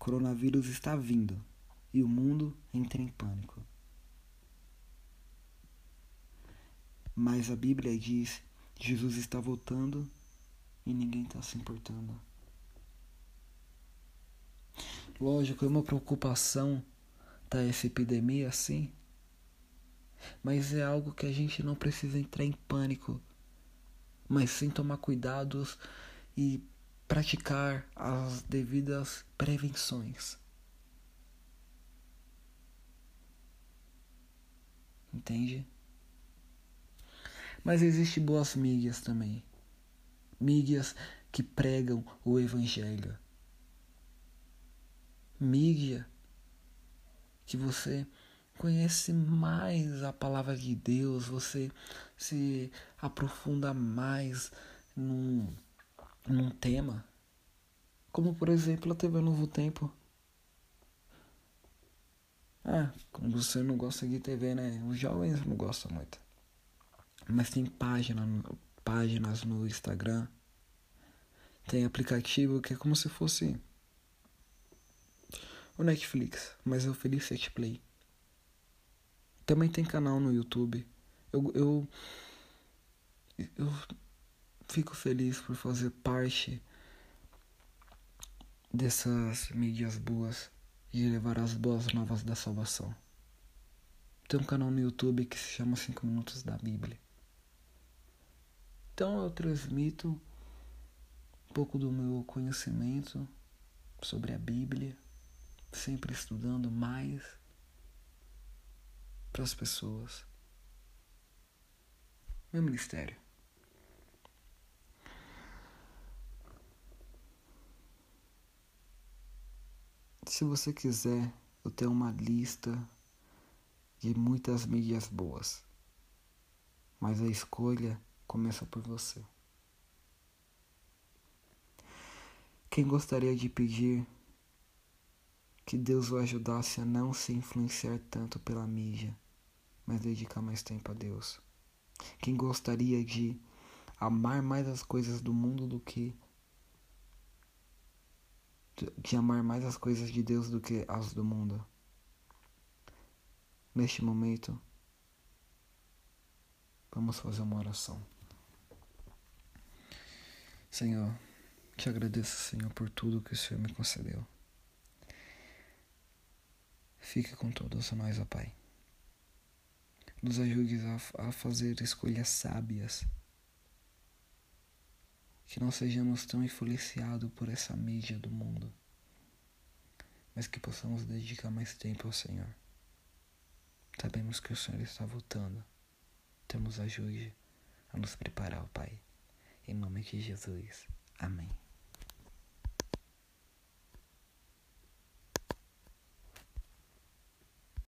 coronavírus está vindo e o mundo entra em pânico. Mas a Bíblia diz: Jesus está voltando e ninguém está se importando. Lógico, é uma preocupação tá essa epidemia assim, mas é algo que a gente não precisa entrar em pânico, mas sim tomar cuidados e praticar as devidas prevenções. Entende? Mas existem boas mídias também. Mídias que pregam o evangelho. Mídia que você conhece mais a palavra de Deus, você se aprofunda mais num, num tema. Como por exemplo a TV Novo Tempo. Ah, como você não gosta de TV, né? Os jovens não gostam muito. Mas tem página, páginas no Instagram. Tem aplicativo que é como se fosse o Netflix, mas é o Felicity Play. Também tem canal no YouTube. Eu, eu, eu fico feliz por fazer parte dessas mídias boas e levar as boas novas da salvação. Tem um canal no YouTube que se chama 5 Minutos da Bíblia. Então eu transmito um pouco do meu conhecimento sobre a Bíblia, sempre estudando mais para as pessoas. Meu ministério. Se você quiser, eu tenho uma lista de muitas mídias boas. Mas a escolha começa por você. Quem gostaria de pedir que Deus o ajudasse a não se influenciar tanto pela mídia, mas dedicar mais tempo a Deus. Quem gostaria de amar mais as coisas do mundo do que de amar mais as coisas de Deus do que as do mundo. Neste momento, vamos fazer uma oração. Senhor, te agradeço, Senhor, por tudo que o Senhor me concedeu. Fique com todos nós, ó Pai. Nos ajude a, a fazer escolhas sábias. Que não sejamos tão influenciados por essa mídia do mundo, mas que possamos dedicar mais tempo ao Senhor. Sabemos que o Senhor está voltando. Nos ajude a nos preparar, Pai. Em nome de Jesus. Amém.